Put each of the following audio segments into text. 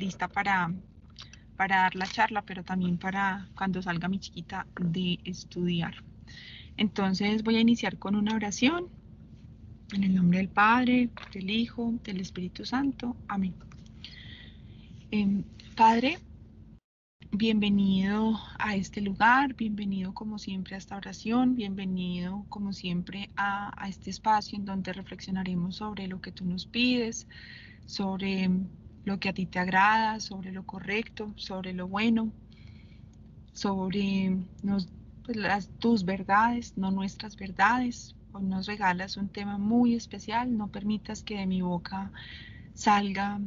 lista para, para dar la charla, pero también para cuando salga mi chiquita de estudiar. Entonces voy a iniciar con una oración. En el nombre del Padre, del Hijo, del Espíritu Santo. Amén. Em, Padre, bienvenido a este lugar, bienvenido como siempre a esta oración, bienvenido como siempre a este espacio en donde reflexionaremos sobre lo que tú nos pides, sobre lo que a ti te agrada, sobre lo correcto, sobre lo bueno, sobre pues, las, tus verdades, no nuestras verdades. Nos regalas un tema muy especial, no permitas que de mi boca salga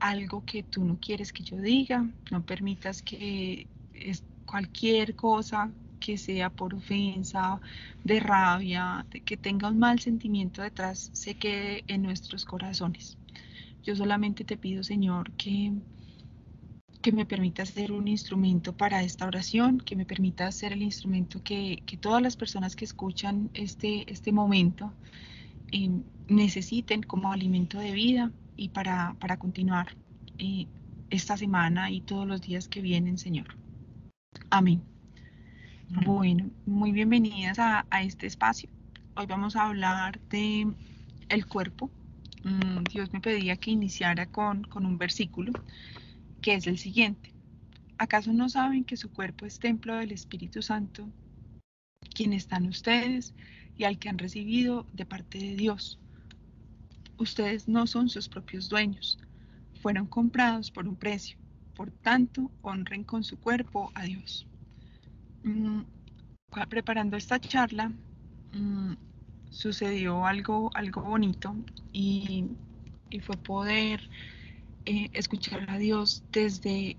algo que tú no quieres que yo diga, no permitas que es cualquier cosa que sea por ofensa, de rabia, que tenga un mal sentimiento detrás, se quede en nuestros corazones. Yo solamente te pido, Señor, que, que me permitas ser un instrumento para esta oración, que me permitas ser el instrumento que, todas las personas que escuchan este, este momento eh, necesiten como alimento de vida y para, para continuar eh, esta semana y todos los días que vienen, Señor. Amén. Bueno, muy bienvenidas a, a este espacio. Hoy vamos a hablar de el cuerpo, Mm, Dios me pedía que iniciara con, un versículo que es el siguiente. ¿Acaso no saben que su cuerpo es templo del Espíritu Santo, quien están ustedes y al que han recibido de parte de Dios? Ustedes no son sus propios dueños, fueron comprados por un precio, por tanto honren con su cuerpo a Dios. Mm, preparando esta charla, mm, sucedió algo, algo bonito y, fue poder eh, escuchar a Dios desde,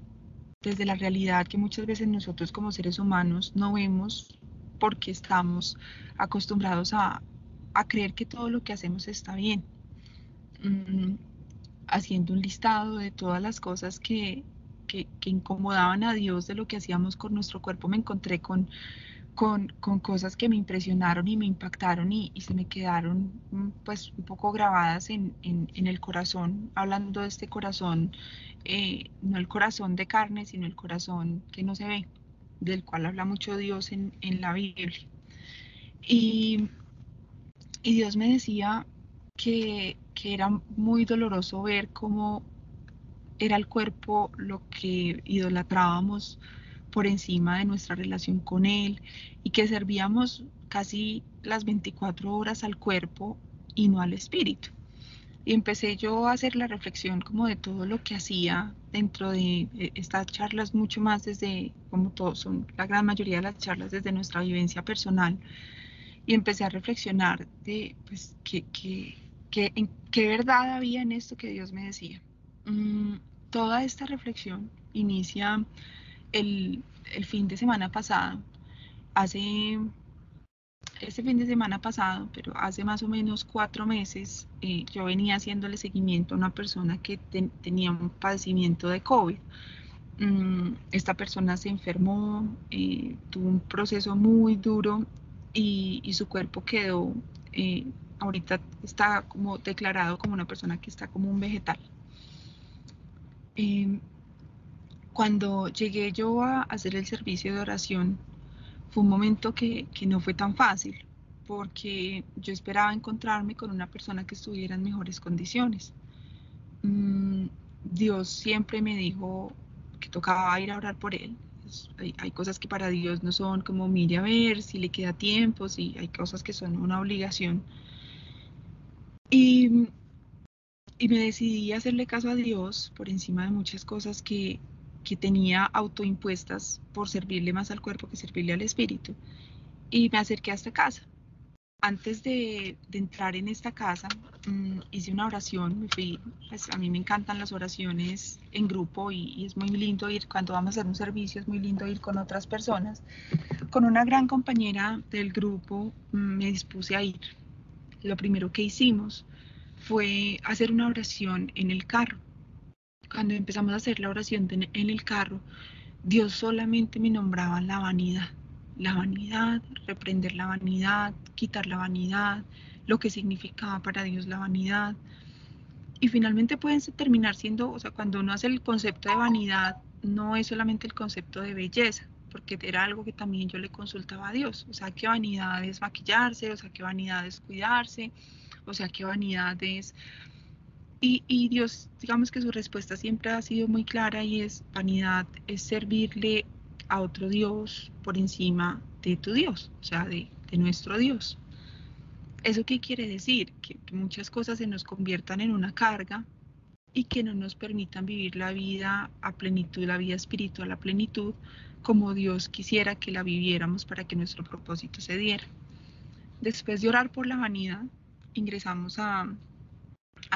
desde la realidad que muchas veces nosotros como seres humanos no vemos porque estamos acostumbrados a, creer que todo lo que hacemos está bien. Mm, haciendo un listado de todas las cosas que, que, incomodaban a Dios de lo que hacíamos con nuestro cuerpo, me encontré con con, cosas que me impresionaron y me impactaron y, se me quedaron mm, pues un poco grabadas en, el corazón, hablando de este corazón, eh, no el corazón de carne, sino el corazón que no se ve, del cual habla mucho Dios en, la Biblia. Y, Dios me decía que, que era muy doloroso ver cómo era el cuerpo lo que idolatrábamos por encima de nuestra relación con Él y que servíamos casi las 24 horas al cuerpo y no al espíritu. Y empecé yo a hacer la reflexión como de todo lo que hacía dentro de eh, estas charlas, mucho más desde, como todos son, la gran mayoría de las charlas desde nuestra vivencia personal. Y empecé a reflexionar de, pues, qué, qué verdad había en esto que Dios me decía. Mm, toda esta reflexión inicia el, fin de semana pasado, hace, este fin de semana pasado, pero hace más o menos cuatro meses, eh, yo venía haciéndole seguimiento a una persona que tenía un padecimiento de COVID. Mm, esta persona se enfermó, eh, tuvo un proceso muy duro y, su cuerpo quedó, eh, ahorita está como declarado como una persona que está como un vegetal. Cuando llegué yo a hacer el servicio de oración, fue un momento que, no fue tan fácil, porque yo esperaba encontrarme con una persona que estuviera en mejores condiciones. Mm, Dios siempre me dijo que tocaba ir a orar por él. Hay, cosas que para Dios no son como mire a ver si le queda tiempo, si hay cosas que son una obligación. Y, y me decidí a hacerle caso a Dios por encima de muchas cosas que, que tenía autoimpuestas por servirle más al cuerpo que servirle al espíritu. Y me acerqué a esta casa. Antes de, entrar en esta casa, mm, hice una oración, me fui, pues a mí me encantan las oraciones en grupo y, es muy lindo ir, cuando vamos a hacer un servicio, es muy lindo ir con otras personas. Con una gran compañera del grupo mm, me dispuse a ir. Lo primero que hicimos fue hacer una oración en el carro cuando empezamos a hacer la oración en el carro, Dios solamente me nombraba la vanidad, la vanidad, reprender la vanidad, quitar la vanidad, lo que significaba para Dios la vanidad. y finalmente pueden terminar siendo, o sea, cuando uno hace el concepto de vanidad, no es solamente el concepto de belleza, porque era algo que también yo le consultaba a Dios, o sea, qué vanidad es maquillarse, o sea, qué vanidad es cuidarse, o sea, qué vanidad es... Y, Dios, digamos que su respuesta siempre ha sido muy clara y es vanidad, es servirle a otro Dios por encima de tu Dios, o sea, de, de nuestro Dios. ¿Eso qué quiere decir? Que, muchas cosas se nos conviertan en una carga y que no nos permitan vivir la vida a plenitud, la vida espiritual a plenitud, como Dios quisiera que la viviéramos para que nuestro propósito se diera. Después de orar por la vanidad, ingresamos a,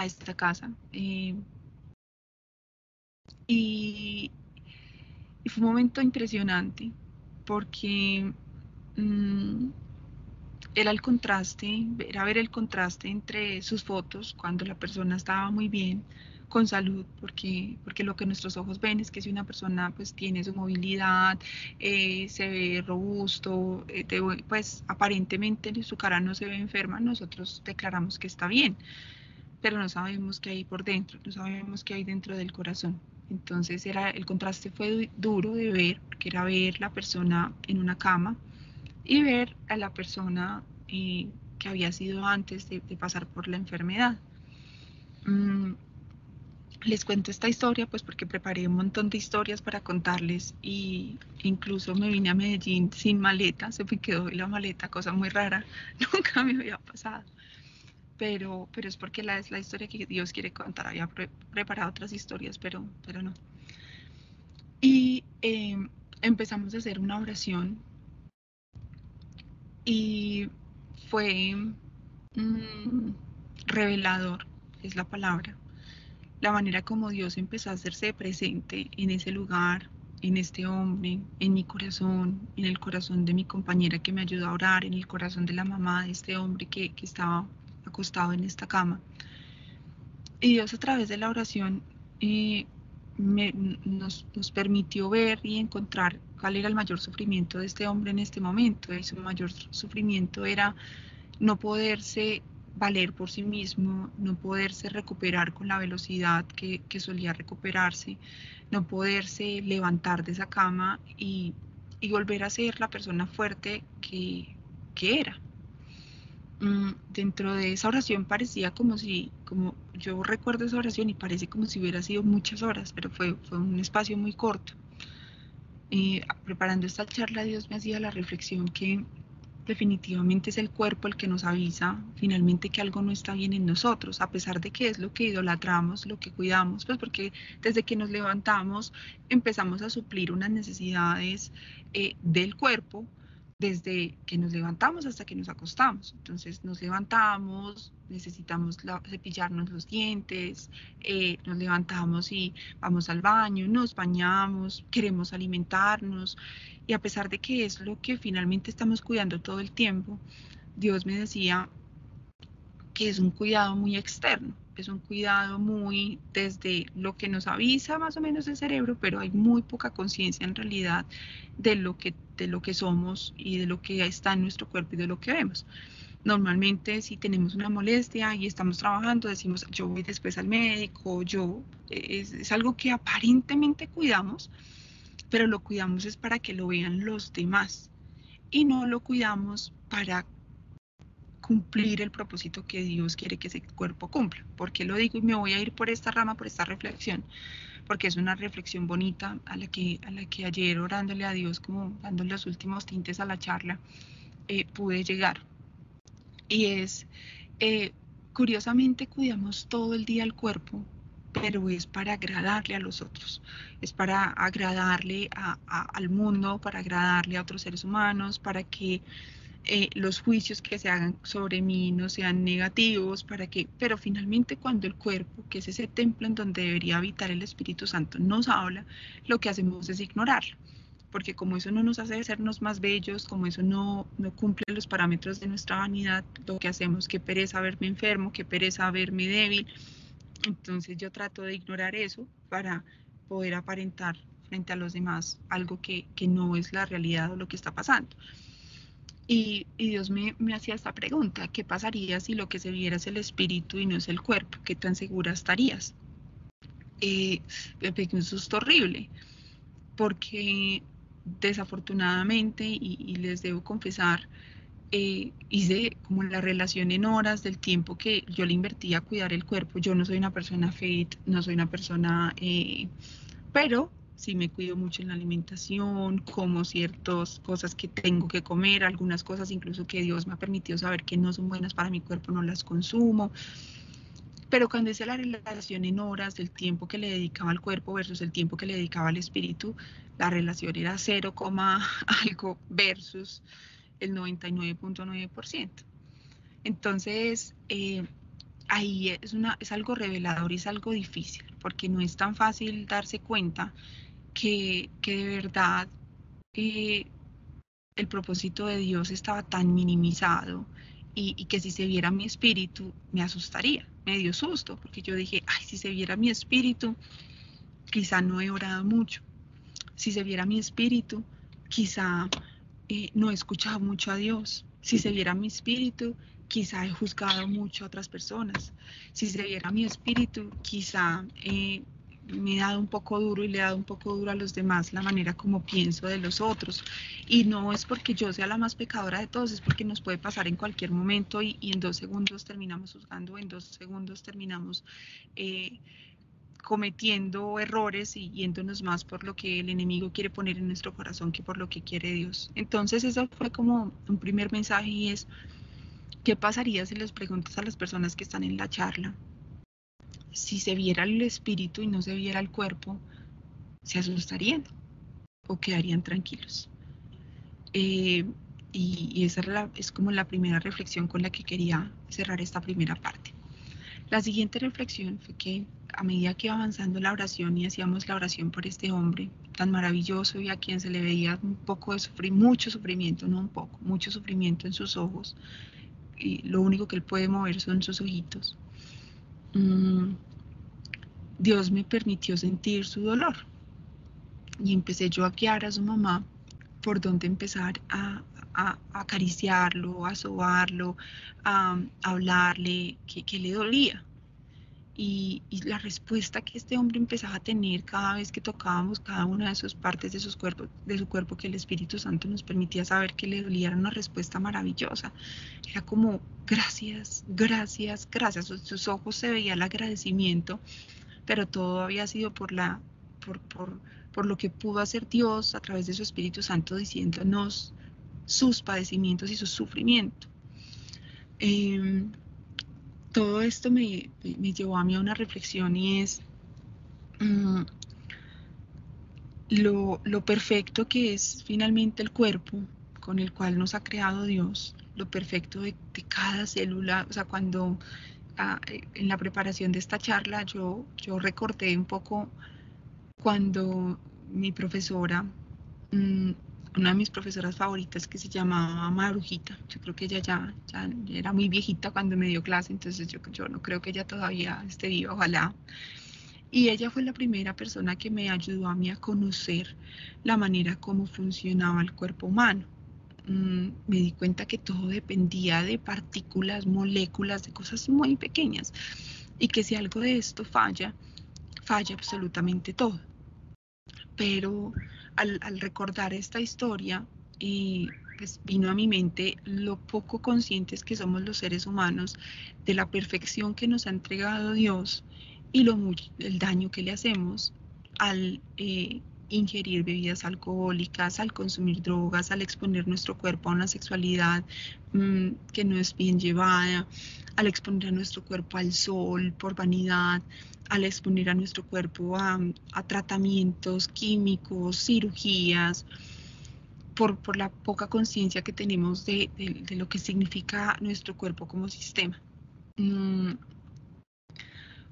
esta casa. Eh, y, fue un momento impresionante porque mm, era el contraste, era ver el contraste entre sus fotos cuando la persona estaba muy bien, con salud, porque, porque lo que nuestros ojos ven es que si una persona pues tiene su movilidad, eh, se ve robusto, eh, pues aparentemente su cara no se ve enferma, nosotros declaramos que está bien, pero no sabemos qué hay por dentro, no sabemos qué hay dentro del corazón. Entonces era, el contraste fue duro de ver, porque era ver la persona en una cama, y ver a la persona eh, que había sido antes de, pasar por la enfermedad. Mm, les cuento esta historia pues porque preparé un montón de historias para contarles y incluso me vine a Medellín sin maleta, se me quedó la maleta, cosa muy rara, nunca me había pasado. Pero, pero es porque la, es la historia que Dios quiere contar. Había preparado otras historias, pero, pero no. Y em, empezamos a hacer una oración y fue mm, revelador, es la palabra, la manera como Dios empezó a hacerse presente en ese lugar, en este hombre, en mi corazón, en el corazón de mi compañera que me ayudó a orar, en el corazón de la mamá de este hombre que, estaba acostado en esta cama. Y Dios a través de la oración eh, nos, nos, permitió ver y encontrar cuál era el mayor sufrimiento de este hombre en este momento. Y su mayor sufrimiento era no poderse valer por sí mismo, no poderse recuperar con la velocidad que, que solía recuperarse, no poderse levantar de esa cama y, y volver a ser la persona fuerte que, que era. Mm, dentro de esa oración parecía como si, como yo recuerdo esa oración y parece como si hubiera sido muchas horas, pero fue, fue un espacio muy corto. Y preparando esta charla, Dios me hacía la reflexión que definitivamente es el cuerpo el que nos avisa finalmente que algo no está bien en nosotros, a pesar de que es lo que idolatramos, lo que cuidamos, pues porque desde que nos levantamos empezamos a suplir unas necesidades eh, del cuerpo, desde que nos levantamos hasta que nos acostamos. Entonces nos levantamos, necesitamos cepillarnos los dientes, eh, nos levantamos y vamos al baño, nos bañamos, queremos alimentarnos y a pesar de que es lo que finalmente estamos cuidando todo el tiempo, Dios me decía que es un cuidado muy externo es un cuidado muy desde lo que nos avisa más o menos el cerebro, pero hay muy poca conciencia en realidad de lo, que, de lo que somos y de lo que está en nuestro cuerpo y de lo que vemos. Normalmente si tenemos una molestia y estamos trabajando, decimos yo voy después al médico, yo es, algo que aparentemente cuidamos, pero lo cuidamos es para que lo vean los demás y no lo cuidamos para cumplir el propósito que Dios quiere que ese cuerpo cumpla. ¿Por qué lo digo? Y me voy a ir por esta rama, por esta reflexión, porque es una reflexión bonita a la que, a la que ayer orándole a Dios, como dando los últimos tintes a la charla, eh, pude llegar. Y es, eh, curiosamente cuidamos todo el día el cuerpo, pero es para agradarle a los otros, es para agradarle al mundo, para agradarle a otros seres humanos, para que eh, los juicios que se hagan sobre mí no sean negativos, para que, pero finalmente cuando el cuerpo, que es ese templo en donde debería habitar el Espíritu Santo, nos habla, lo que hacemos es ignorarlo, porque como eso no nos hace sernos más bellos, como eso no, no cumple los parámetros de nuestra vanidad, lo que hacemos, que pereza verme enfermo, que pereza verme débil, entonces yo trato de ignorar eso para poder aparentar frente a los demás algo que, que no es la realidad o lo que está pasando. Y, Dios me, hacía esta pregunta, ¿qué pasaría si lo que se viera es el espíritu y no es el cuerpo? ¿Qué tan segura estarías? Eh, me un susto horrible, porque desafortunadamente, y, les debo confesar, eh, hice como la relación en horas del tiempo que yo le invertí a cuidar el cuerpo. Yo no soy una persona fit, no soy una persona, eh, pero sí me cuido mucho en la alimentación, como ciertas cosas que tengo que comer, algunas cosas incluso que Dios me ha permitido saber que no son buenas para mi cuerpo, no las consumo. Pero cuando hice la relación en horas del tiempo que le dedicaba al cuerpo versus el tiempo que le dedicaba al espíritu, la relación era 0, algo versus el 99.9%. Entonces, eh, ahí es, una, es algo revelador y es algo difícil, porque no es tan fácil darse cuenta que, de verdad eh, el propósito de Dios estaba tan minimizado y, que si se viera mi espíritu me asustaría, me dio susto, porque yo dije, ay, si se viera mi espíritu, quizá no he orado mucho, si se viera mi espíritu, quizá eh, no he escuchado mucho a Dios, si se viera mi espíritu, quizá he juzgado mucho a otras personas, si se viera mi espíritu, quizá eh, me he dado un poco duro y le he dado un poco duro a los demás la manera como pienso de los otros. Y no es porque yo sea la más pecadora de todos, es porque nos puede pasar en cualquier momento y, en dos segundos terminamos juzgando, en dos segundos terminamos eh, cometiendo errores y yéndonos más por lo que el enemigo quiere poner en nuestro corazón que por lo que quiere Dios. Entonces eso fue como un primer mensaje y es, ¿qué pasaría si les preguntas a las personas que están en la charla? Si se viera el espíritu y no se viera el cuerpo, se asustarían o quedarían tranquilos. Eh, y, esa es, como la primera reflexión con la que quería cerrar esta primera parte. La siguiente reflexión fue que a medida que iba avanzando la oración y hacíamos la oración por este hombre tan maravilloso y a quien se le veía un poco de sufrir, mucho sufrimiento, no un poco, mucho sufrimiento en sus ojos, y lo único que él puede mover son sus ojitos. Mm, Dios me permitió sentir su dolor. Y empecé yo a guiar a su mamá por dónde empezar a, acariciarlo, a sobarlo, a, hablarle que, le dolía. Y, la respuesta que este hombre empezaba a tener cada vez que tocábamos cada una de sus partes de, sus cuerpos, de su cuerpo que el Espíritu Santo nos permitía saber que le dolía era una respuesta maravillosa. Era como, gracias, gracias, gracias. sus ojos se veía el agradecimiento pero todo había sido por, la, por, por, por lo que pudo hacer Dios a través de su Espíritu Santo diciéndonos sus padecimientos y su sufrimiento. Em, todo esto me, llevó a mí a una reflexión y es mm, lo, perfecto que es finalmente el cuerpo con el cual nos ha creado Dios, lo perfecto de, cada célula, o sea, cuando en la preparación de esta charla yo, yo un poco cuando mi profesora, mm, una de mis profesoras favoritas que se llamaba Marujita, yo creo que ella ya, ya, era muy viejita cuando me dio clase, entonces yo, yo no creo que ella todavía esté viva, ojalá. Y ella fue la primera persona que me ayudó a mí a conocer la manera como funcionaba el cuerpo humano. Mm, me di cuenta que todo dependía de partículas, moléculas, de cosas muy pequeñas y que si algo de esto falla, falla absolutamente todo. Pero al, recordar esta historia, eh, pues vino a mi mente lo poco conscientes que somos los seres humanos de la perfección que nos ha entregado Dios y lo el daño que le hacemos al eh, ingerir bebidas alcohólicas, al consumir drogas, al exponer nuestro cuerpo a una sexualidad mm, que no es bien llevada, al exponer a nuestro cuerpo al sol por vanidad, al exponer a nuestro cuerpo a, tratamientos químicos, cirugías, por, por la poca conciencia que tenemos de, lo que significa nuestro cuerpo como sistema. Mm,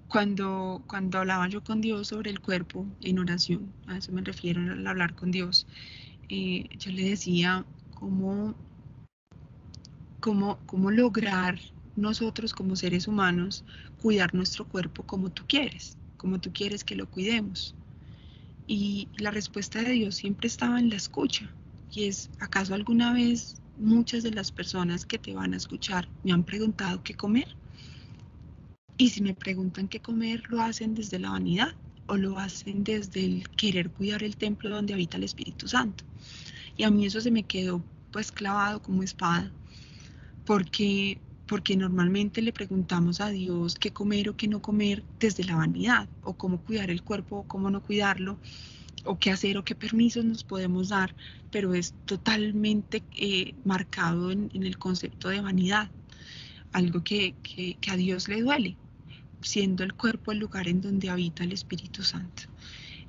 cuando, cuando hablaba yo con Dios sobre el cuerpo en oración, a eso me refiero al hablar con Dios, eh, yo le decía cómo, cómo, cómo lograr nosotros como seres humanos cuidar nuestro cuerpo como tú quieres, como tú quieres que lo cuidemos. Y la respuesta de Dios siempre estaba en la escucha. Y es, ¿acaso alguna vez muchas de las personas que te van a escuchar me han preguntado qué comer. Y si me preguntan qué comer, lo hacen desde la vanidad o lo hacen desde el querer cuidar el templo donde habita el Espíritu Santo. Y a mí eso se me quedó pues clavado como espada, porque porque normalmente le preguntamos a Dios qué comer o qué no comer desde la vanidad, o cómo cuidar el cuerpo o cómo no cuidarlo, o qué hacer o qué permisos nos podemos dar, pero es totalmente eh, marcado en, el concepto de vanidad, algo que, que a Dios le duele, siendo el cuerpo el lugar en donde habita el Espíritu Santo.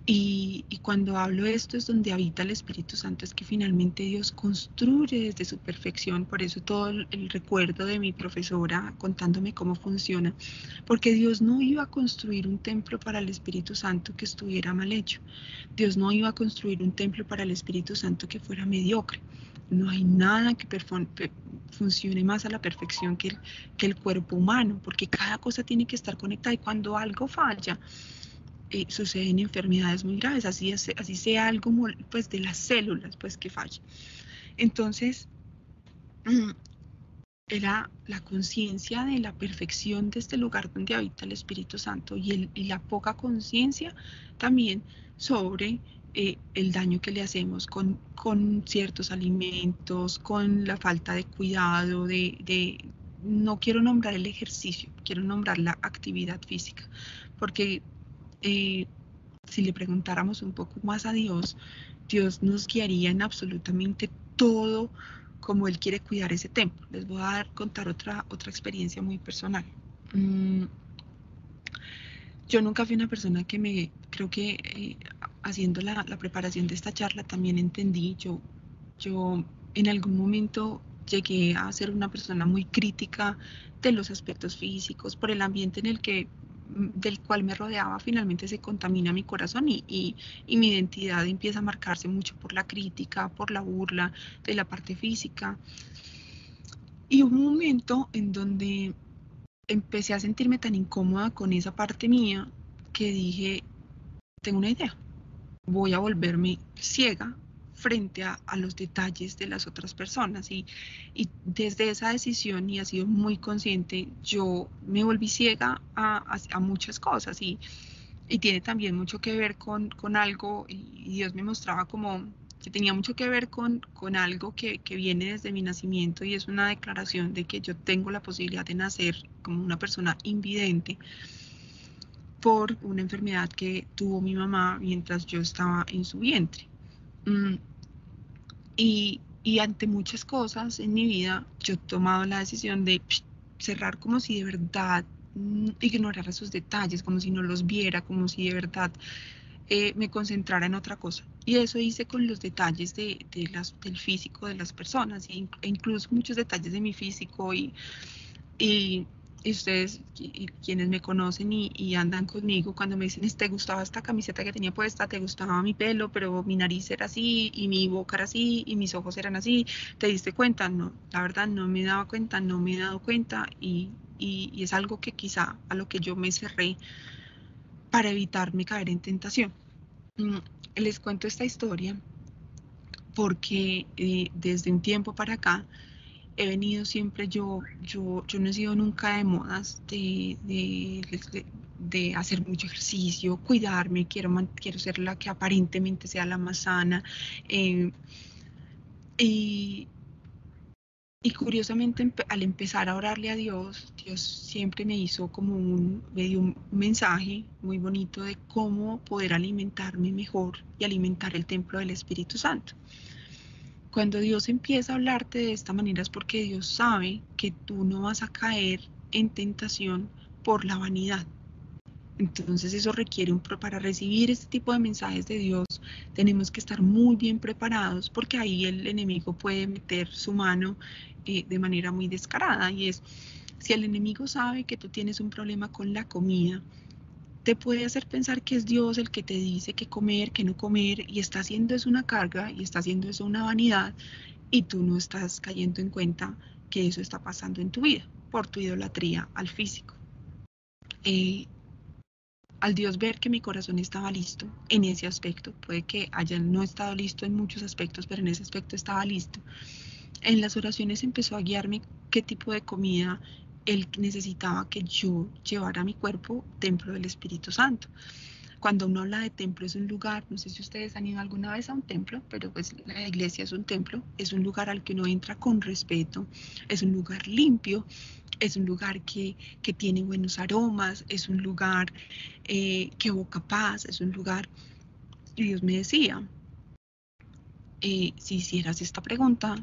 Y, cuando hablo de esto es donde habita el Espíritu Santo, es que finalmente Dios construye desde su perfección, por eso todo el, recuerdo de mi profesora contándome cómo funciona, porque Dios no iba a construir un templo para el Espíritu Santo que estuviera mal hecho, Dios no iba a construir un templo para el Espíritu Santo que fuera mediocre. No hay nada que funcione más a la perfección que que el cuerpo humano, porque cada cosa tiene que estar conectada y cuando algo falla, eh, suceden enfermedades muy graves, así, así sea algo pues, de las células pues, que falle. Entonces, era la conciencia de la perfección de este lugar donde habita el Espíritu Santo y, el, la poca conciencia también sobre eh, el daño que le hacemos con, con, ciertos alimentos, con la falta de cuidado, de, de, no quiero nombrar el ejercicio, quiero nombrar la actividad física, porque eh, si le preguntáramos un poco más a Dios, Dios nos guiaría en absolutamente todo como Él quiere cuidar ese templo. Les voy a dar, contar otra, otra experiencia muy personal. Mm, yo nunca fui una persona que me, creo que eh, haciendo la, la, preparación de esta charla también entendí, yo, yo en algún momento llegué a ser una persona muy crítica de los aspectos físicos, por el ambiente en el que del cual me rodeaba finalmente se contamina mi corazón y, y, mi identidad empieza a marcarse mucho por la crítica, por la burla de la parte física. Y un momento en donde empecé a sentirme tan incómoda con esa parte mía que dije, tengo una idea, voy a volverme ciega frente a, los detalles de las otras personas. Y, desde esa decisión, y ha sido muy consciente, yo me volví ciega a, muchas cosas y, tiene también mucho que ver con, algo, y Dios me mostraba como que tenía mucho que ver con, algo que, que, viene desde mi nacimiento y es una declaración de que yo tengo la posibilidad de nacer como una persona invidente por una enfermedad que tuvo mi mamá mientras yo estaba en su vientre. Mm, y, ante muchas cosas en mi vida, yo he tomado la decisión de cerrar como si de verdad mm, ignorara esos detalles, como si no los viera, como si de verdad eh, me concentrara en otra cosa. Y eso hice con los detalles de, las, del físico de las personas, e incluso muchos detalles de mi físico y, y y ustedes, quienes me conocen y, andan conmigo, cuando me dicen, ¿te gustaba esta camiseta que tenía puesta? ¿Te gustaba mi pelo? Pero mi nariz era así, y mi boca era así, y mis ojos eran así. ¿Te diste cuenta? No, la verdad no me daba cuenta, no me he dado cuenta, y, es algo que quizá a lo que yo me cerré para evitarme caer en tentación. Mm, les cuento esta historia porque eh, desde un tiempo para acá, he venido siempre yo, yo, yo no he sido nunca de modas de, de, hacer mucho ejercicio, cuidarme, quiero, quiero ser la que aparentemente sea la más sana. Eh, y, y curiosamente al empezar a orarle a Dios, Dios siempre me hizo como un, me dio un mensaje muy bonito de cómo poder alimentarme mejor y alimentar el templo del Espíritu Santo. Cuando Dios empieza a hablarte de esta manera es porque Dios sabe que tú no vas a caer en tentación por la vanidad. Entonces eso requiere un para recibir este tipo de mensajes de Dios tenemos que estar muy bien preparados porque ahí el enemigo puede meter su mano eh, de manera muy descarada y es si el enemigo sabe que tú tienes un problema con la comida te puede hacer pensar que es Dios el que te dice qué comer, qué no comer, y está haciendo eso una carga y está haciendo eso una vanidad, y tú no estás cayendo en cuenta que eso está pasando en tu vida por tu idolatría al físico. Eh, al Dios ver que mi corazón estaba listo en ese aspecto, puede que haya no estado listo en muchos aspectos, pero en ese aspecto estaba listo. en las oraciones empezó a guiarme qué tipo de comida él necesitaba que yo llevara mi cuerpo templo del Espíritu Santo. Cuando uno habla de templo es un lugar, no sé si ustedes han ido alguna vez a un templo, pero pues la iglesia es un templo, es un lugar al que uno entra con respeto, es un lugar limpio, es un lugar que, tiene buenos aromas, es un lugar eh, que evoca paz, es un lugar... Dios me decía, eh, si hicieras esta pregunta,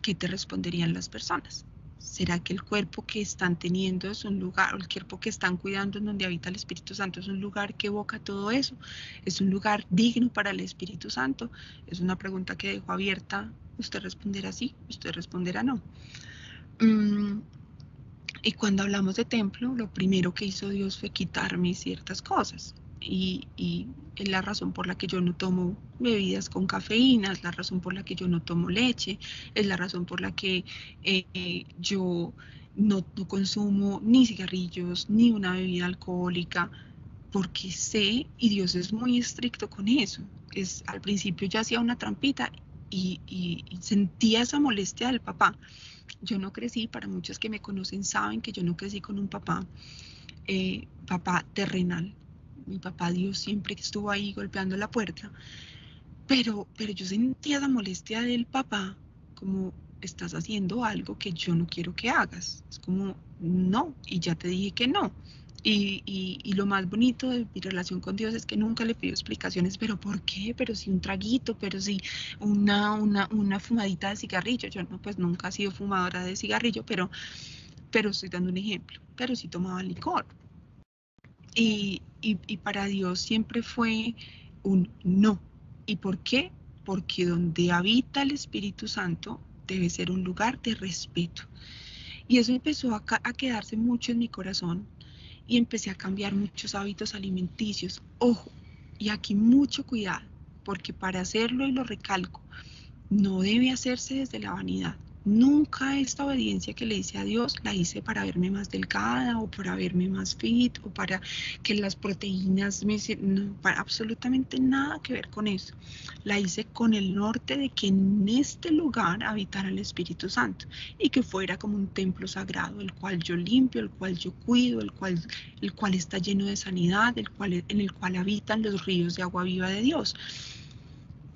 ¿qué te responderían las personas? ¿Será que el cuerpo que están teniendo es un lugar, o el cuerpo que están cuidando en donde habita el Espíritu Santo es un lugar que evoca todo eso? ¿Es un lugar digno para el Espíritu Santo? Es una pregunta que dejo abierta. Usted responderá sí, usted responderá no. Mm, y cuando hablamos de templo, lo primero que hizo Dios fue quitarme ciertas cosas y, es la razón por la que yo no tomo bebidas con cafeína, es la razón por la que yo no tomo leche, es la razón por la que eh, yo no, consumo ni cigarrillos, ni una bebida alcohólica, porque sé, y Dios es muy estricto con eso. Es, al principio yo hacía una trampita y, sentía esa molestia del papá. Yo no crecí, para muchos que me conocen saben que yo no crecí con un papá, eh, papá terrenal mi papá Dios siempre estuvo ahí golpeando la puerta, pero, pero yo sentía la molestia del papá, como estás haciendo algo que yo no quiero que hagas. Es como, no, y ya te dije que no. Y, y, lo más bonito de mi relación con Dios es que nunca le pido explicaciones, pero ¿por qué? Pero si un traguito, pero si una, una, una fumadita de cigarrillo. Yo no, pues nunca he sido fumadora de cigarrillo, pero, pero estoy dando un ejemplo. Pero si tomaba licor. Y, para Dios siempre fue un no. ¿Y por qué? Porque donde habita el Espíritu Santo debe ser un lugar de respeto. Y eso empezó a, a quedarse mucho en mi corazón y empecé a cambiar muchos hábitos alimenticios. Ojo, y aquí mucho cuidado, porque para hacerlo, y lo recalco, no debe hacerse desde la vanidad. Nunca esta obediencia que le hice a Dios la hice para verme más delgada o para verme más fit o para que las proteínas me... No, para absolutamente nada que ver con eso. La hice con el norte de que en este lugar habitara el Espíritu Santo y que fuera como un templo sagrado, el cual yo limpio, el cual yo cuido, el cual, el cual está lleno de sanidad, el cual, en el cual habitan los ríos de agua viva de Dios.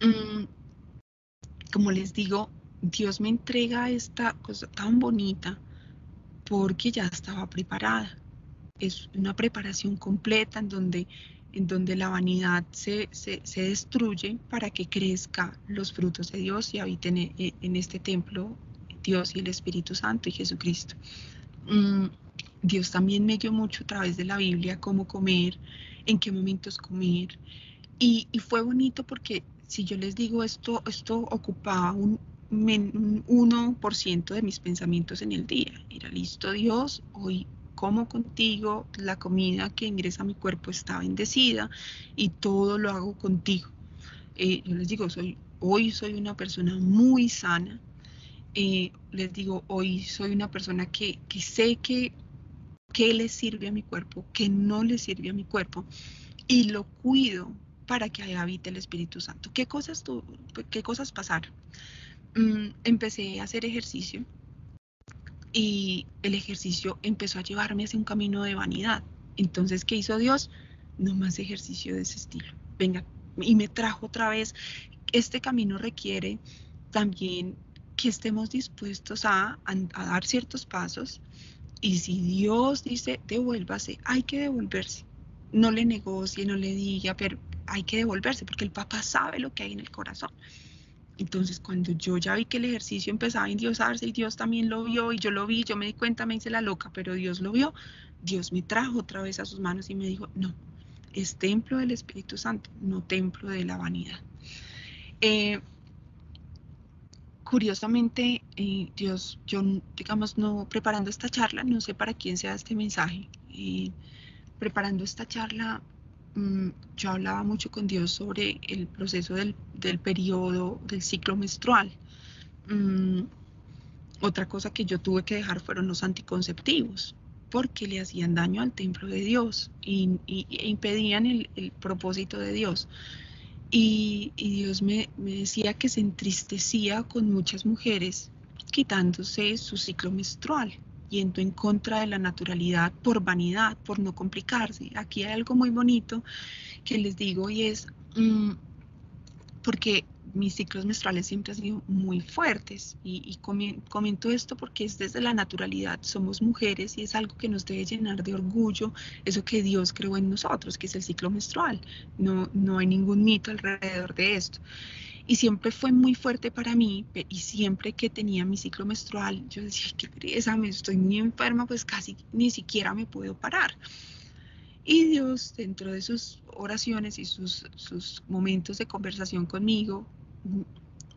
Mm, como les digo, Dios me entrega esta cosa tan bonita porque ya estaba preparada. Es una preparación completa en donde, en donde la vanidad se, se, destruye para que crezca los frutos de Dios y habiten en, en, este templo Dios y el Espíritu Santo y Jesucristo. Mm, Dios también me dio mucho a través de la Biblia cómo comer, en qué momentos comer. Y, y, fue bonito porque si yo les digo esto, esto ocupaba un, un 1% de mis pensamientos en el día. Era listo Dios, hoy como contigo, la comida que ingresa a mi cuerpo está bendecida y todo lo hago contigo. Eh, yo les digo, soy, hoy soy una persona muy sana. Eh, les digo, hoy soy una persona que, que sé que, que le sirve a mi cuerpo, que no le sirve a mi cuerpo y lo cuido para que habite el Espíritu Santo. ¿Qué cosas, tu, qué cosas pasaron? Mm, empecé a hacer ejercicio y el ejercicio empezó a llevarme hacia un camino de vanidad. Entonces, ¿qué hizo Dios? No más ejercicio de ese estilo. Venga, y me trajo otra vez. Este camino requiere también que estemos dispuestos a, dar ciertos pasos. Y si Dios dice, devuélvase, hay que devolverse. No le negocie, no le diga, pero hay que devolverse porque el papá sabe lo que hay en el corazón. Entonces, cuando yo ya vi que el ejercicio empezaba a endiosarse y Dios también lo vio y yo lo vi, yo me di cuenta, me hice la loca, pero Dios lo vio, Dios me trajo otra vez a sus manos y me dijo, no, es templo del Espíritu Santo, no templo de la vanidad. Eh, curiosamente, eh, Dios, yo, digamos, no preparando esta charla, no sé para quién sea este mensaje, eh, preparando esta charla, yo hablaba mucho con Dios sobre el proceso del, periodo, del ciclo menstrual. Mm, otra cosa que yo tuve que dejar fueron los anticonceptivos, porque le hacían daño al templo de Dios y, e impedían el, propósito de Dios. Y, Dios me, decía que se entristecía con muchas mujeres quitándose su ciclo menstrual, yendo en contra de la naturalidad por vanidad, por no complicarse. Aquí hay algo muy bonito que les digo y es mm, porque mis ciclos menstruales siempre han sido muy fuertes y, comento esto porque es desde la naturalidad, somos mujeres y es algo que nos debe llenar de orgullo, eso que Dios creó en nosotros, que es el ciclo menstrual. No, no hay ningún mito alrededor de esto. Y siempre fue muy fuerte para mí y siempre que tenía mi ciclo menstrual, yo decía, qué pereza, me estoy muy enferma, pues casi ni siquiera me puedo parar. Y Dios, dentro de sus oraciones y sus, sus momentos de conversación conmigo,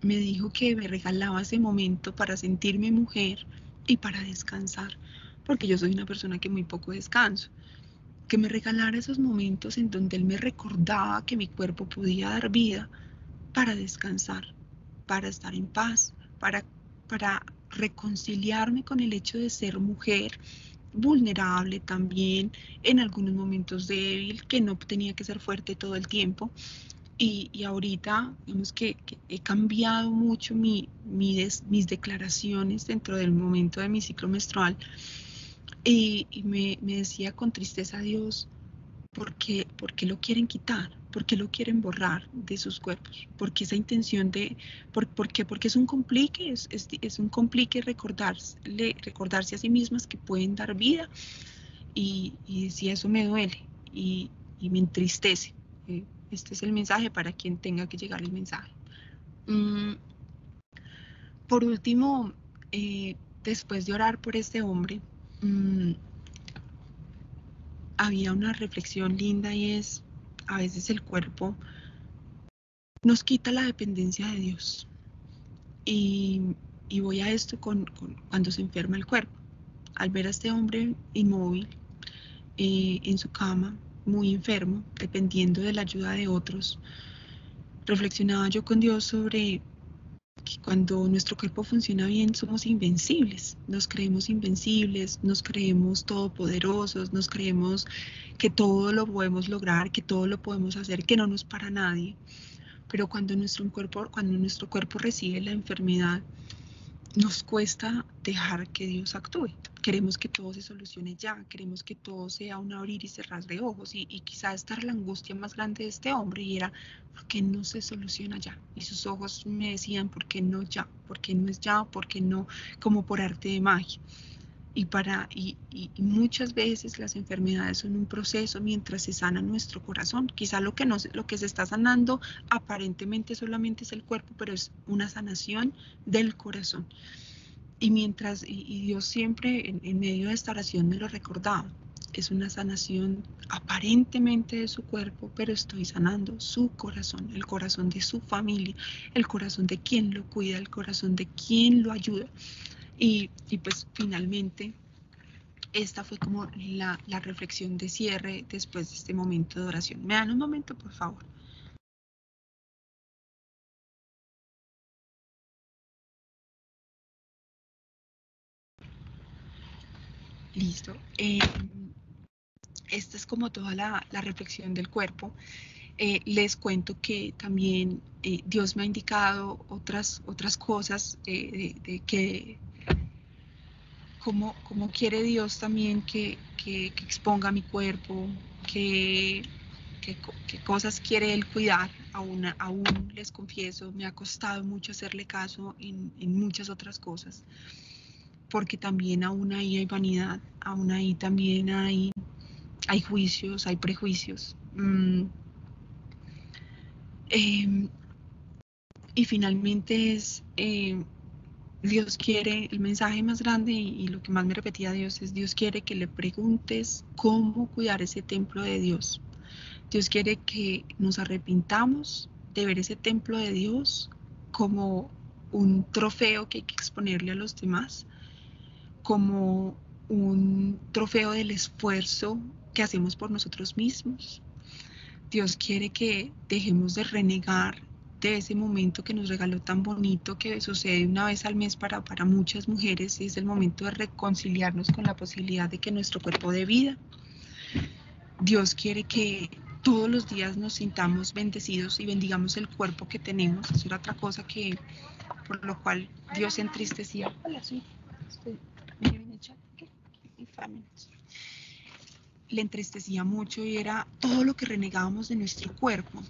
me dijo que me regalaba ese momento para sentirme mujer y para descansar, porque yo soy una persona que muy poco descanso. Que me regalara esos momentos en donde Él me recordaba que mi cuerpo podía dar vida para descansar, para estar en paz, para, para reconciliarme con el hecho de ser mujer vulnerable también, en algunos momentos débil, que no tenía que ser fuerte todo el tiempo. Y, ahorita, digamos que, he cambiado mucho mi, mis declaraciones dentro del momento de mi ciclo menstrual. Y, me, me, decía con tristeza Dios, ¿por qué, ¿por qué lo quieren quitar? ¿Por qué lo quieren borrar de sus cuerpos? Porque esa intención de, por, qué? Porque es un complique, es, es, un complique recordarse, recordarse a sí mismas que pueden dar vida y, y si eso me duele y, y me entristece. Eh, este es el mensaje para quien tenga que llegar el mensaje. Mm, por último, eh, después de orar por este hombre, mm, había una reflexión linda y es, a veces el cuerpo nos quita la dependencia de Dios. Y, voy a esto con, cuando se enferma el cuerpo. Al ver a este hombre inmóvil eh, en su cama, muy enfermo, dependiendo de la ayuda de otros, reflexionaba yo con Dios sobre que cuando nuestro cuerpo funciona bien somos invencibles, nos creemos invencibles, nos creemos todopoderosos, nos creemos que todo lo podemos lograr, que todo lo podemos hacer, que no nos para nadie. Pero cuando nuestro cuerpo, cuando nuestro cuerpo recibe la enfermedad, nos cuesta dejar que Dios actúe. Queremos que todo se solucione ya, queremos que todo sea un abrir y cerrar de ojos y, y quizá estar la angustia más grande de este hombre y era, ¿por qué no se soluciona ya? Y sus ojos me decían, ¿por qué no ya? ¿Por qué no es ya? ¿Por qué no como por arte de magia? Y, para, y, muchas veces las enfermedades son un proceso mientras se sana nuestro corazón. Quizá lo que, lo que se está sanando aparentemente solamente es el cuerpo, pero es una sanación del corazón. Y mientras, y, Dios siempre en, en, medio de esta oración me lo recordaba, es una sanación aparentemente de su cuerpo, pero estoy sanando su corazón, el corazón de su familia, el corazón de quien lo cuida, el corazón de quien lo ayuda. Y, pues finalmente esta fue como la, reflexión de cierre después de este momento de oración. ¿Me dan un momento, por favor? Listo. Eh, esta es como toda la, reflexión del cuerpo. Eh, les cuento que también eh, Dios me ha indicado otras, otras cosas de, que cómo, quiere Dios también que, exponga mi cuerpo, qué cosas quiere Él cuidar. Aún, les confieso, me ha costado mucho hacerle caso en, muchas otras cosas, porque también aún ahí hay vanidad, aún ahí también hay, juicios, hay prejuicios. Mm. Em, y finalmente es eh, Dios quiere, el mensaje más grande y, lo que más me repetía Dios es, Dios quiere que le preguntes cómo cuidar ese templo de Dios. Dios quiere que nos arrepintamos de ver ese templo de Dios como un trofeo que hay que exponerle a los demás, como un trofeo del esfuerzo que hacemos por nosotros mismos. Dios quiere que dejemos de renegar de ese momento que nos regaló tan bonito que sucede una vez al mes para, para muchas mujeres es el momento de reconciliarnos con la posibilidad de que nuestro cuerpo de vida. Dios quiere que, todos los días nos sintamos bendecidos y bendigamos el cuerpo que tenemos. Eso era otra cosa que, por lo cual Dios entristecía. Hola, sí. Le entristecía mucho y era todo lo que renegábamos de nuestro cuerpo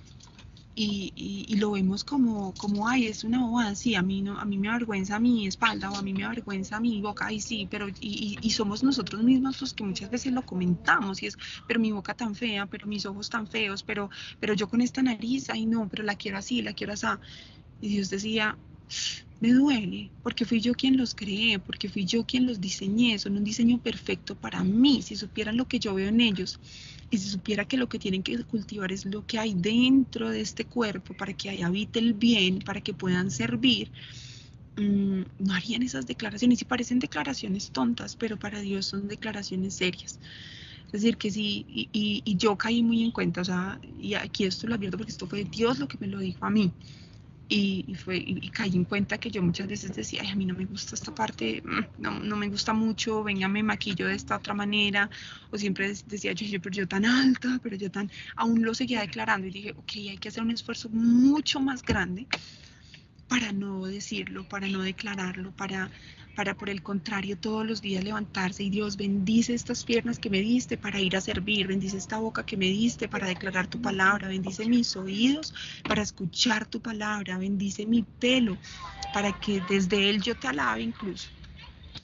y, lo vemos como, como, ay, es una bobada, sí, a mí, no, a mí me avergüenza mi espalda o a mí me avergüenza mi boca, ay, sí, pero y, y, somos nosotros mismos los que muchas veces lo comentamos y es, pero mi boca tan fea, pero mis ojos tan feos, pero, pero yo con esta nariz, ay, no, pero la quiero así, la quiero así. Y Dios decía, me duele, porque fui yo quien los creé, porque fui yo quien los diseñé, son un diseño perfecto para mí, si supieran lo que yo veo en ellos y si supiera que lo que tienen que cultivar es lo que hay dentro de este cuerpo para que ahí habite el bien, para que puedan servir, mm, no harían esas declaraciones y parecen declaraciones tontas, pero para Dios son declaraciones serias. Es decir, que sí, y, yo caí muy en cuenta, o sea, y aquí esto lo advierto porque esto fue Dios lo que me lo dijo a mí y, fue, y, caí en cuenta que yo muchas veces decía, Ay, a mí no me gusta esta parte, mm, no, no, me gusta mucho, venga, me maquillo de esta otra manera, o siempre decía yo, pero yo tan alta, pero yo tan, aún lo seguía declarando y dije, ok, hay que hacer un esfuerzo mucho más grande para no decirlo, para no declararlo, para para por el contrario todos los días levantarse y Dios bendice estas piernas que me diste para ir a servir, bendice esta boca que me diste para declarar tu palabra, bendice mis oídos para escuchar tu palabra, bendice mi pelo para que desde él yo te alabe incluso.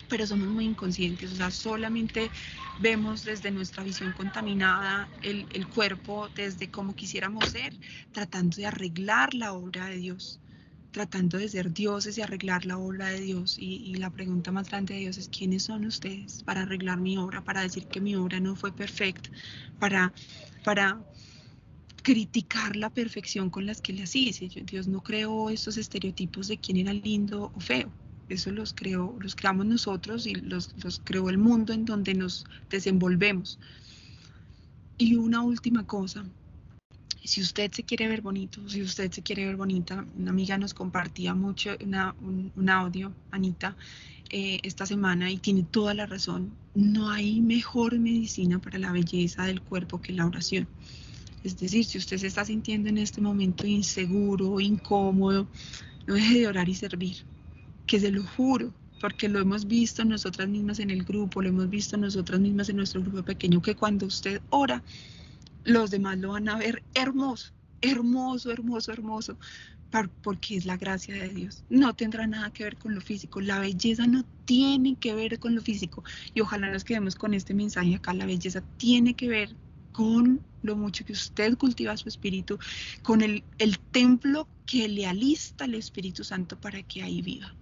Pero somos muy inconscientes, o sea, solamente vemos desde nuestra visión contaminada el, el cuerpo, desde como quisiéramos ser, tratando de arreglar la obra de Dios tratando de ser dioses y arreglar la obra de Dios. Y, la pregunta más grande de Dios es, ¿quiénes son ustedes para arreglar mi obra, para decir que mi obra no fue perfecta, para, para criticar la perfección con las que le hice? Dios no creó estos estereotipos de quién era lindo o feo. Eso los creó, los creamos nosotros y los, los creó el mundo en donde nos desenvolvemos. Y una última cosa, si usted se quiere ver bonito, si usted se quiere ver bonita, una amiga nos compartía mucho un, audio, Anita, eh, esta semana y tiene toda la razón. No hay mejor medicina para la belleza del cuerpo que la oración. Es decir, si usted se está sintiendo en este momento inseguro, incómodo, no deje de orar y servir, que se lo juro, porque lo hemos visto nosotras mismas en el grupo, lo hemos visto nosotras mismas en nuestro grupo pequeño, que cuando usted ora, los demás lo van a ver hermoso, hermoso, hermoso, hermoso, porque es la gracia de Dios. No tendrá nada que ver con lo físico. La belleza no tiene que ver con lo físico. Y ojalá nos quedemos con este mensaje acá. La belleza tiene que ver con lo mucho que usted cultiva su espíritu, con el, el templo que le alista el Espíritu Santo para que ahí viva.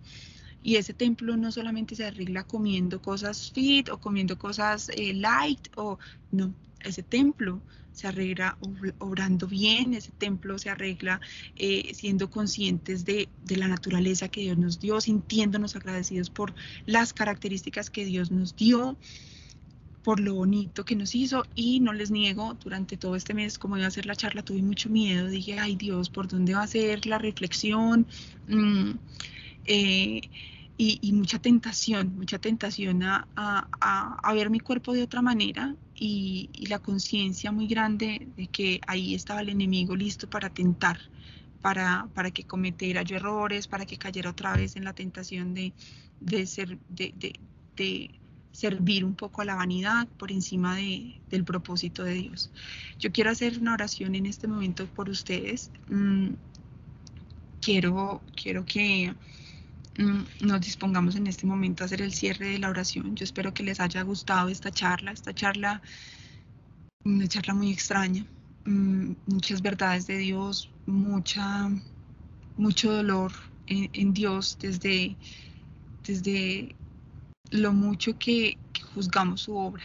Y ese templo no solamente se arregla comiendo cosas fit o comiendo cosas eh, light, o no, ese templo se arregla obrando bien, ese templo se arregla eh, siendo conscientes de, la naturaleza que Dios nos dio, sintiéndonos agradecidos por las características que Dios nos dio, por lo bonito que nos hizo. Y no les niego, durante todo este mes, como iba a ser la charla, tuve mucho miedo, dije, ay Dios, ¿por dónde va a ser la reflexión? Mm, eh, y, mucha tentación, mucha tentación a, a, ver mi cuerpo de otra manera y, la conciencia muy grande de que ahí estaba el enemigo listo para tentar, para, para que cometiera yo errores, para que cayera otra vez en la tentación de, de, ser, de, de, servir un poco a la vanidad por encima de, del propósito de Dios. Yo quiero hacer una oración en este momento por ustedes. Mm, quiero, quiero que nos dispongamos en este momento a hacer el cierre de la oración. Yo espero que les haya gustado esta charla, esta charla, una charla muy extraña, mm, muchas verdades de Dios, mucha, mucho dolor en, Dios desde, desde lo mucho que juzgamos su obra.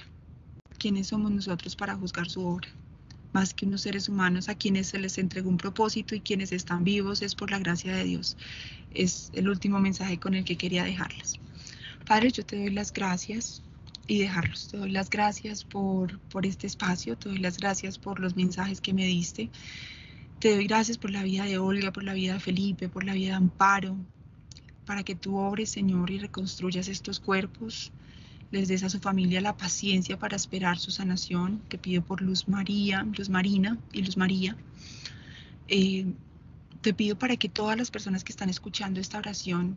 ¿Quiénes somos nosotros para juzgar su obra? Más que unos seres humanos a quienes se les entregó un propósito y quienes están vivos es por la gracia de Dios. Es el último mensaje con el que quería dejarles. Padre, yo te doy las gracias y dejarlos. Te doy las gracias por, por este espacio, te doy las gracias por los mensajes que me diste. Te doy gracias por la vida de Olga, por la vida de Felipe, por la vida de Amparo, para que tú obres, Señor, y reconstruyas estos cuerpos les des a su familia la paciencia para esperar su sanación. Te pido por Luz María, Luz Marina y Luz María. Eh, te pido para que todas las personas que están escuchando esta oración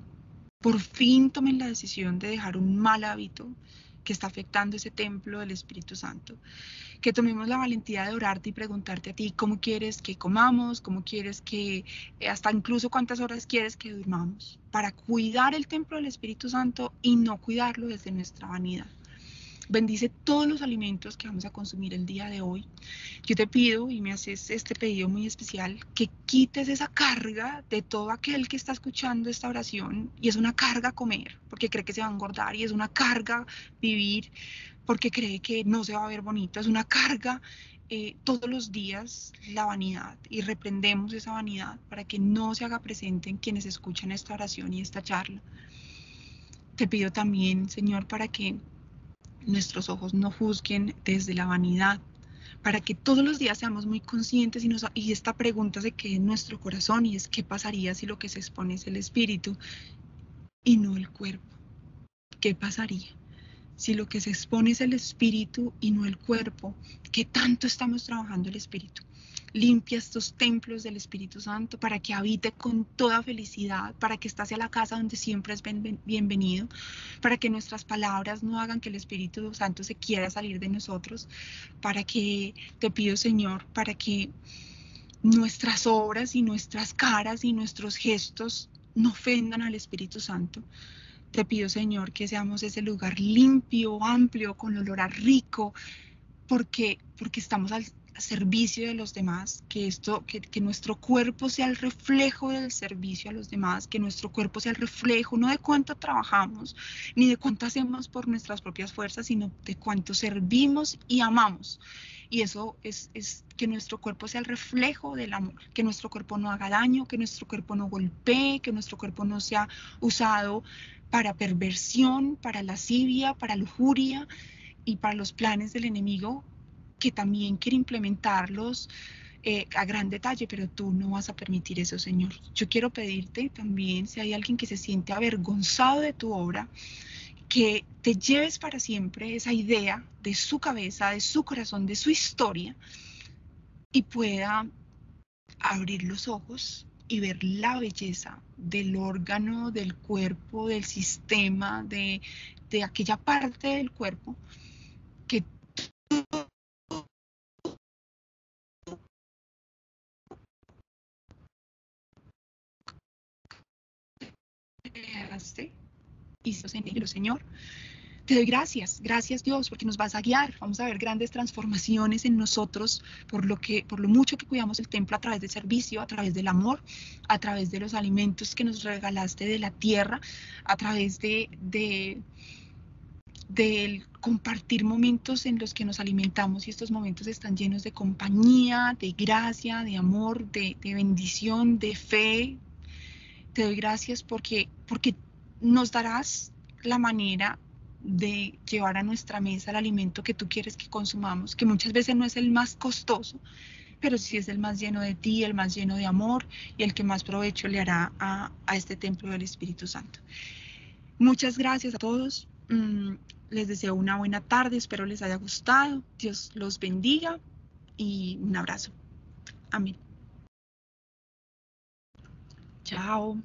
por fin tomen la decisión de dejar un mal hábito que está afectando ese templo del Espíritu Santo. Que tomemos la valentía de orarte y preguntarte a ti cómo quieres que comamos, cómo quieres que, eh, hasta incluso cuántas horas quieres que durmamos, para cuidar el templo del Espíritu Santo y no cuidarlo desde nuestra vanidad. Bendice todos los alimentos que vamos a consumir el día de hoy. Yo te pido, y me haces este pedido muy especial, que quites esa carga de todo aquel que está escuchando esta oración, y es una carga comer, porque cree que se va a engordar, y es una carga vivir, porque cree que no se va a ver bonito, es una carga eh, todos los días la vanidad, y reprendemos esa vanidad para que no se haga presente en quienes escuchan esta oración y esta charla. Te pido también, Señor, para que nuestros ojos no juzguen desde la vanidad, para que todos los días seamos muy conscientes y, nos, y esta pregunta se quede en nuestro corazón y es qué pasaría si lo que se expone es el espíritu y no el cuerpo. ¿Qué pasaría? Si lo que se expone es el espíritu y no el cuerpo, ¿qué tanto estamos trabajando el espíritu? Limpia estos templos del Espíritu Santo para que habite con toda felicidad, para que estase a la casa donde siempre es bienvenido, para que nuestras palabras no hagan que el Espíritu Santo se quiera salir de nosotros, para que, te pido Señor, para que nuestras obras y nuestras caras y nuestros gestos no ofendan al Espíritu Santo. Te pido, Señor, que seamos ese lugar limpio, amplio, con olor a rico, porque, porque estamos al, servicio de los demás, que esto, que, que, nuestro cuerpo sea el reflejo del servicio a los demás, que nuestro cuerpo sea el reflejo no de cuánto trabajamos, ni de cuánto hacemos por nuestras propias fuerzas, sino de cuánto servimos y amamos. Y eso es, es que nuestro cuerpo sea el reflejo del amor, que nuestro cuerpo no haga daño, que nuestro cuerpo no golpee, que nuestro cuerpo no sea usado para perversión, para lascivia, para lujuria y para los planes del enemigo que también quiere implementarlos eh, a gran detalle, pero tú no vas a permitir eso, Señor. Yo quiero pedirte también, si hay alguien que se siente avergonzado de tu obra, que te lleves para siempre esa idea de su cabeza, de su corazón, de su historia, y pueda abrir los ojos y ver la belleza del órgano, del cuerpo, del sistema, de, de aquella parte del cuerpo que y negro, Señor. Te doy gracias, gracias Dios, porque nos vas a guiar. Vamos a ver grandes transformaciones en nosotros por lo que, por lo mucho que cuidamos el templo a través del servicio, a través del amor, a través de los alimentos que nos regalaste de la tierra, a través de, de compartir momentos en los que nos alimentamos y estos momentos están llenos de compañía, de gracia, de amor, de bendición, de fe, te doy gracias porque, porque nos darás la manera de llevar a nuestra mesa el alimento que tú quieres que consumamos, que muchas veces no es el más costoso, pero sí es el más lleno de ti, el más lleno de amor y el que más provecho le hará a, este templo del Espíritu Santo. Muchas gracias a todos. Mm, les deseo una buena tarde, espero les haya gustado. Dios los bendiga y un abrazo. Amén. Tchau.